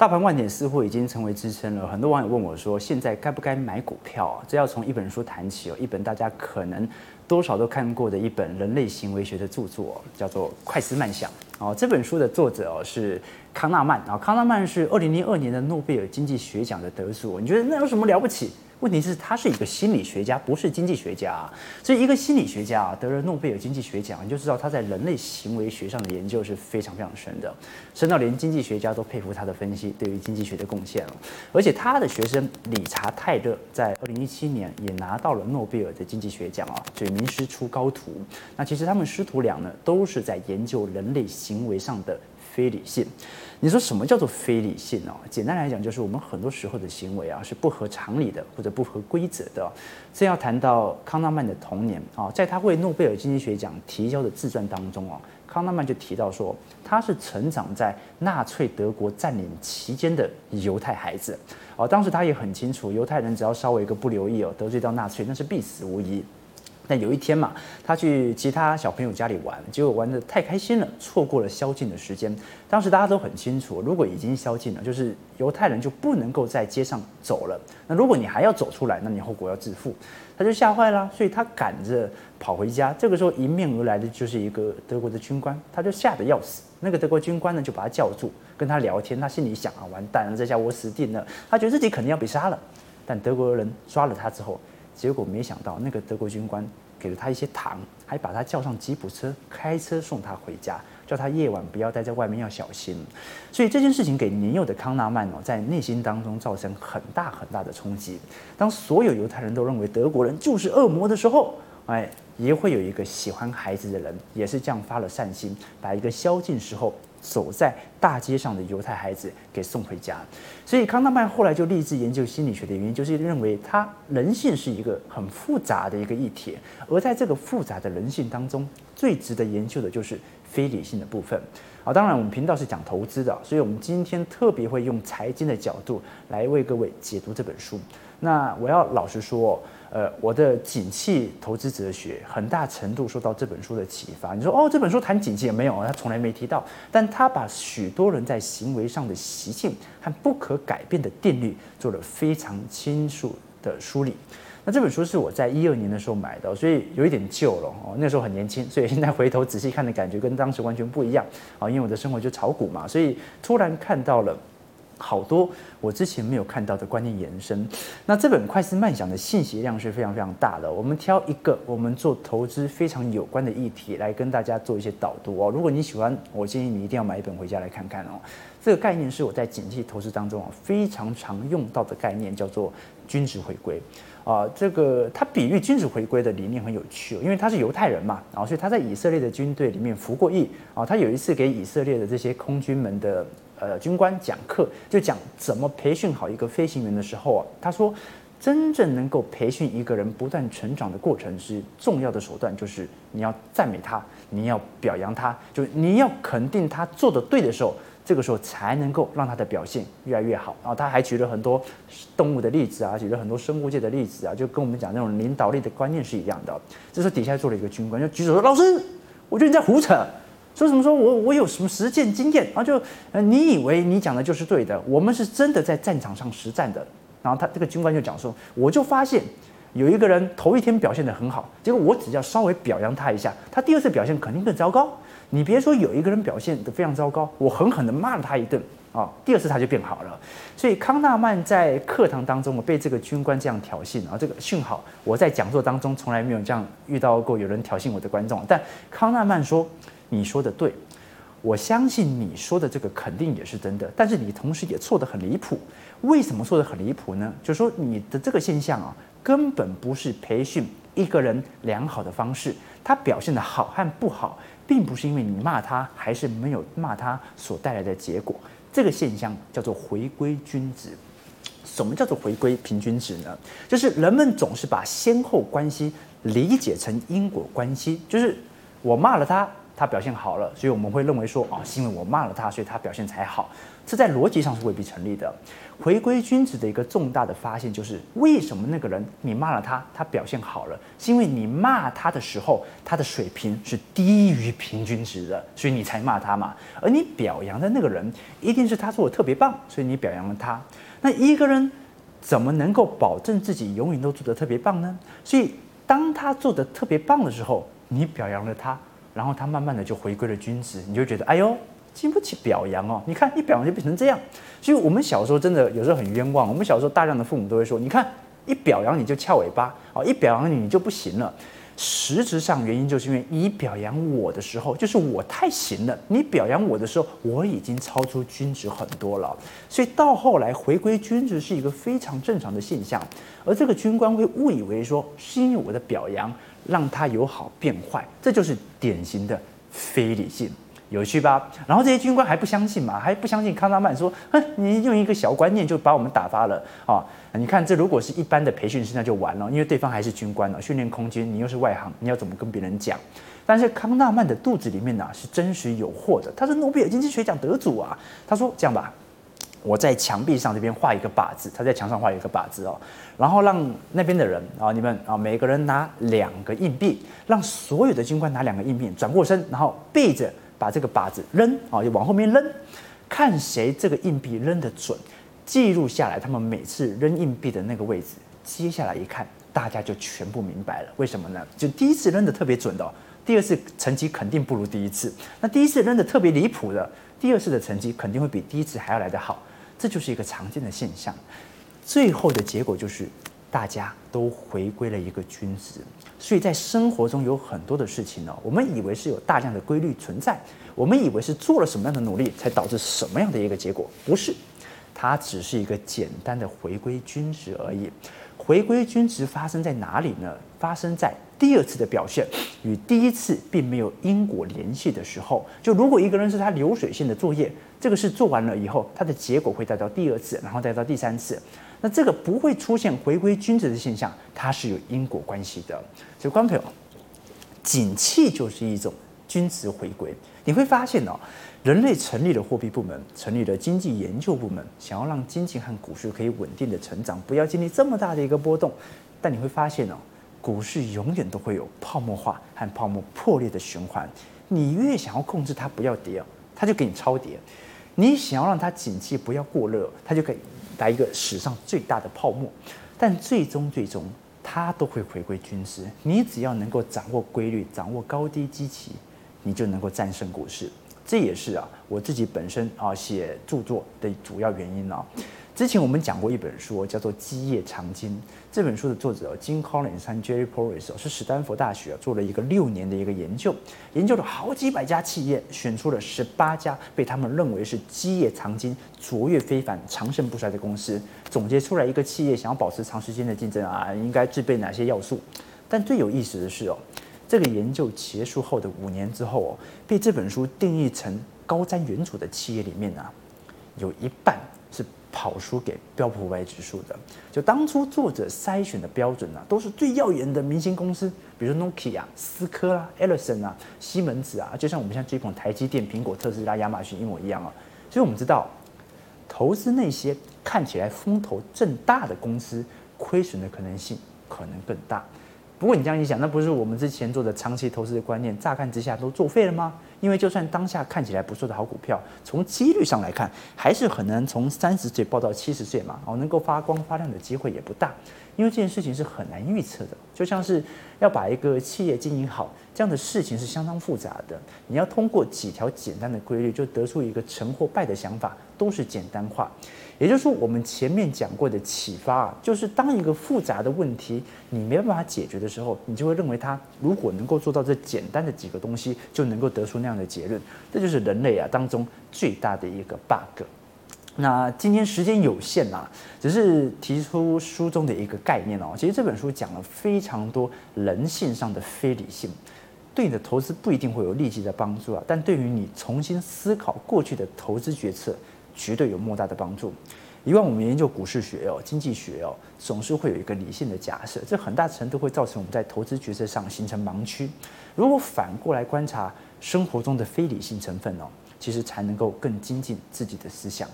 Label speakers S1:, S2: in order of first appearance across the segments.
S1: 大盘万点似乎已经成为支撑了。很多网友问我说：“现在该不该买股票啊？”这要从一本书谈起哦，一本大家可能多少都看过的一本人类行为学的著作，叫做《快思慢想》哦。这本书的作者哦是康纳曼啊，康纳曼是二零零二年的诺贝尔经济学奖的得主。你觉得那有什么了不起？问题是，他是一个心理学家，不是经济学家。所以，一个心理学家啊，得了诺贝尔经济学奖，你就知道他在人类行为学上的研究是非常非常深的，深到连经济学家都佩服他的分析对于经济学的贡献了。而且，他的学生理查泰勒在二零一七年也拿到了诺贝尔的经济学奖啊，所以名师出高徒。那其实他们师徒俩呢，都是在研究人类行为上的非理性。你说什么叫做非理性哦？简单来讲，就是我们很多时候的行为啊是不合常理的，或者不合规则的。这要谈到康纳曼的童年啊，在他为诺贝尔经济学奖提交的自传当中啊，康纳曼就提到说，他是成长在纳粹德国占领期间的犹太孩子哦。当时他也很清楚，犹太人只要稍微一个不留意哦，得罪到纳粹，那是必死无疑。但有一天嘛，他去其他小朋友家里玩，结果玩得太开心了，错过了宵禁的时间。当时大家都很清楚，如果已经宵禁了，就是犹太人就不能够在街上走了。那如果你还要走出来，那你后果要自负。他就吓坏了，所以他赶着跑回家。这个时候迎面而来的就是一个德国的军官，他就吓得要死。那个德国军官呢，就把他叫住，跟他聊天。他心里想啊，完蛋了，这下我死定了。他觉得自己肯定要被杀了。但德国人抓了他之后，结果没想到，那个德国军官给了他一些糖，还把他叫上吉普车，开车送他回家，叫他夜晚不要待在外面，要小心。所以这件事情给年幼的康纳曼哦，在内心当中造成很大很大的冲击。当所有犹太人都认为德国人就是恶魔的时候，哎，也会有一个喜欢孩子的人，也是这样发了善心，把一个宵禁时候。走在大街上的犹太孩子给送回家，所以康纳曼后来就立志研究心理学的原因，就是认为他人性是一个很复杂的一个议题，而在这个复杂的人性当中，最值得研究的就是非理性的部分。啊，当然我们频道是讲投资的，所以我们今天特别会用财经的角度来为各位解读这本书。那我要老实说。呃，我的景气投资哲学很大程度受到这本书的启发。你说哦，这本书谈景气也没有，他从来没提到，但他把许多人在行为上的习性和不可改变的定律做了非常清楚的梳理。那这本书是我在一二年的时候买的，所以有一点旧了哦。那时候很年轻，所以现在回头仔细看的感觉跟当时完全不一样啊。因为我的生活就炒股嘛，所以突然看到了。好多我之前没有看到的观念延伸。那这本快思慢想的信息量是非常非常大的。我们挑一个我们做投资非常有关的议题来跟大家做一些导读哦。如果你喜欢，我建议你一定要买一本回家来看看哦。这个概念是我在景气投资当中啊非常常用到的概念，叫做均值回归啊。这个他比喻均值回归的理念很有趣，因为他是犹太人嘛，然后所以他在以色列的军队里面服过役啊。他有一次给以色列的这些空军们的。呃，军官讲课就讲怎么培训好一个飞行员的时候啊，他说，真正能够培训一个人不断成长的过程是重要的手段，就是你要赞美他，你要表扬他，就你要肯定他做的对的时候，这个时候才能够让他的表现越来越好。然后他还举了很多动物的例子啊，举了很多生物界的例子啊，就跟我们讲那种领导力的观念是一样的。这时候底下坐了一个军官，就举手说：“老师，我觉得你在胡扯。”说什么说我我有什么实践经验啊？就，你以为你讲的就是对的？我们是真的在战场上实战的。然后他这个军官就讲说，我就发现有一个人头一天表现得很好，结果我只要稍微表扬他一下，他第二次表现肯定更糟糕。你别说有一个人表现得非常糟糕，我狠狠地骂了他一顿啊，第二次他就变好了。所以康纳曼在课堂当中，我被这个军官这样挑衅啊，这个幸好我在讲座当中从来没有这样遇到过有人挑衅我的观众，但康纳曼说。你说的对，我相信你说的这个肯定也是真的，但是你同时也错得很离谱。为什么错得很离谱呢？就是说你的这个现象啊，根本不是培训一个人良好的方式。他表现的好和不好，并不是因为你骂他还是没有骂他所带来的结果。这个现象叫做回归均值。什么叫做回归平均值呢？就是人们总是把先后关系理解成因果关系，就是我骂了他。他表现好了，所以我们会认为说，哦，是因为我骂了他，所以他表现才好。这在逻辑上是未必成立的。回归均值的一个重大的发现就是，为什么那个人你骂了他，他表现好了，是因为你骂他的时候，他的水平是低于平均值的，所以你才骂他嘛。而你表扬的那个人，一定是他做的特别棒，所以你表扬了他。那一个人怎么能够保证自己永远都做得特别棒呢？所以当他做的特别棒的时候，你表扬了他，然后他慢慢的就回归了君子，你就觉得哎呦。经不起表扬哦，你看一表扬就变成这样，所以我们小时候真的有时候很冤枉。我们小时候大量的父母都会说，你看一表扬你就翘尾巴哦，一表扬你你就不行了。实质上原因就是因为你表扬我的时候，就是我太行了。你表扬我的时候，我已经超出均值很多了。所以到后来回归均值是一个非常正常的现象，而这个军官会误以为说是因为我的表扬让他由好变坏，这就是典型的非理性。有趣吧？然后这些军官还不相信嘛？还不相信康纳曼说：“哼，你用一个小观念就把我们打发了啊、你看，这如果是一般的培训师，那就完了，因为对方还是军官呢，训练空军，你又是外行，你要怎么跟别人讲？但是康纳曼的肚子里面呢、是真实有货的。他是诺贝尔经济学奖得主啊！他说这样吧，我在墙壁上这边画一个靶子，他在墙上画一个靶子哦，然后让那边的人啊，你们啊，每个人拿两个硬币，让所有的军官拿两个硬币，转过身，然后背着。”把这个靶子扔啊，就往后面扔，看谁这个硬币扔得准，记录下来他们每次扔硬币的那个位置。接下来一看，大家就全部明白了，为什么呢？就第一次扔得特别准的，第二次成绩肯定不如第一次。那第一次扔得特别离谱的，第二次的成绩肯定会比第一次还要来得好。这就是一个常见的现象。最后的结果就是。大家都回归了一个均值，所以在生活中有很多的事情呢，我们以为是有大量的规律存在，我们以为是做了什么样的努力才导致什么样的一个结果，不是，它只是一个简单的回归均值而已。回归均值发生在哪里呢？发生在第二次的表现与第一次并没有因果联系的时候。就如果一个人是他流水线的作业，这个事做完了以后，他的结果会带到第二次，然后带到第三次。那这个不会出现回归均值的现象，它是有因果关系的。所以，观众朋友，景气就是一种均值回归。你会发现哦，人类成立了货币部门，成立了经济研究部门，想要让经济和股市可以稳定的成长，不要经历这么大的一个波动。但你会发现哦，股市永远都会有泡沫化和泡沫破裂的循环。你越想要控制它不要跌，它就给你超跌；你想要让它景气不要过热，它就可以。来一个史上最大的泡沫，但最终最终它都会回归均值。你只要能够掌握规律，掌握高低基期，你就能够战胜股市。这也是啊我自己本身啊写著作的主要原因啊。之前我们讲过一本书，叫做《基业长青》。这本书的作者金 Collins 和 Jerry Porras 是史丹佛大学做了一个六年的一个研究，研究了好几百家企业，选出了十八家被他们认为是基业长青、卓越非凡、长盛不衰的公司，总结出来一个企业想要保持长时间的竞争啊，应该具备哪些要素？但最有意思的是哦，这个研究结束后的五年之后哦，被这本书定义成高瞻远瞩的企业里面啊，有一半是。跑输给标普五百指数的，就当初作者筛选的标准呢、都是最耀眼的明星公司，比如说 Nokia 啊、思科啦、Ellison 啊、西门子啊，就像我们现在追捧台积电、苹果、特斯拉、亚马逊一模一样啊。所以我们知道，投资那些看起来风头正大的公司，亏损的可能性可能更大。不过你这样一想，那不是我们之前做的长期投资的观念，乍看之下都作废了吗？因为就算当下看起来不错的好股票，从几率上来看，还是很难从三十岁爆到七十岁嘛。哦，能够发光发亮的机会也不大，因为这件事情是很难预测的。就像是要把一个企业经营好，这样的事情是相当复杂的。你要通过几条简单的规律，就得出一个成或败的想法，都是简单化。也就是说，我们前面讲过的启发啊，就是当一个复杂的问题你没有办法解决的时候，你就会认为它如果能够做到这简单的几个东西，就能够得出那样的结论。这就是人类啊当中最大的一个 bug。那今天时间有限啊，只是提出书中的一个概念哦。其实这本书讲了非常多人性上的非理性，对你的投资不一定会有立即的帮助啊，但对于你重新思考过去的投资决策。绝对有莫大的帮助。以往我们研究股市学哦、经济学哦，总是会有一个理性的假设，这很大程度会造成我们在投资决策上形成盲区。如果反过来观察生活中的非理性成分哦，其实才能够更精进自己的思想。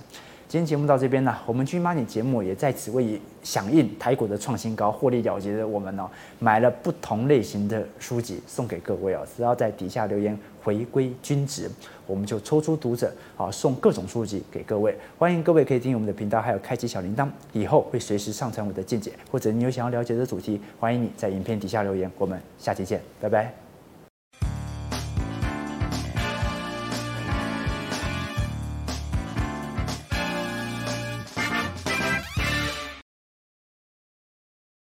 S1: 今天节目到这边呢，我们 G Money 节目也在此为响应台股的创新高获利了结的我们呢、哦，买了不同类型的书籍送给各位哦，只要在底下留言回归均值，我们就抽出读者啊送各种书籍给各位。欢迎各位可以订阅我们的频道，还有开启小铃铛，以后会随时上传我的见解，或者你有想要了解的主题，欢迎你在影片底下留言。我们下期见，拜拜。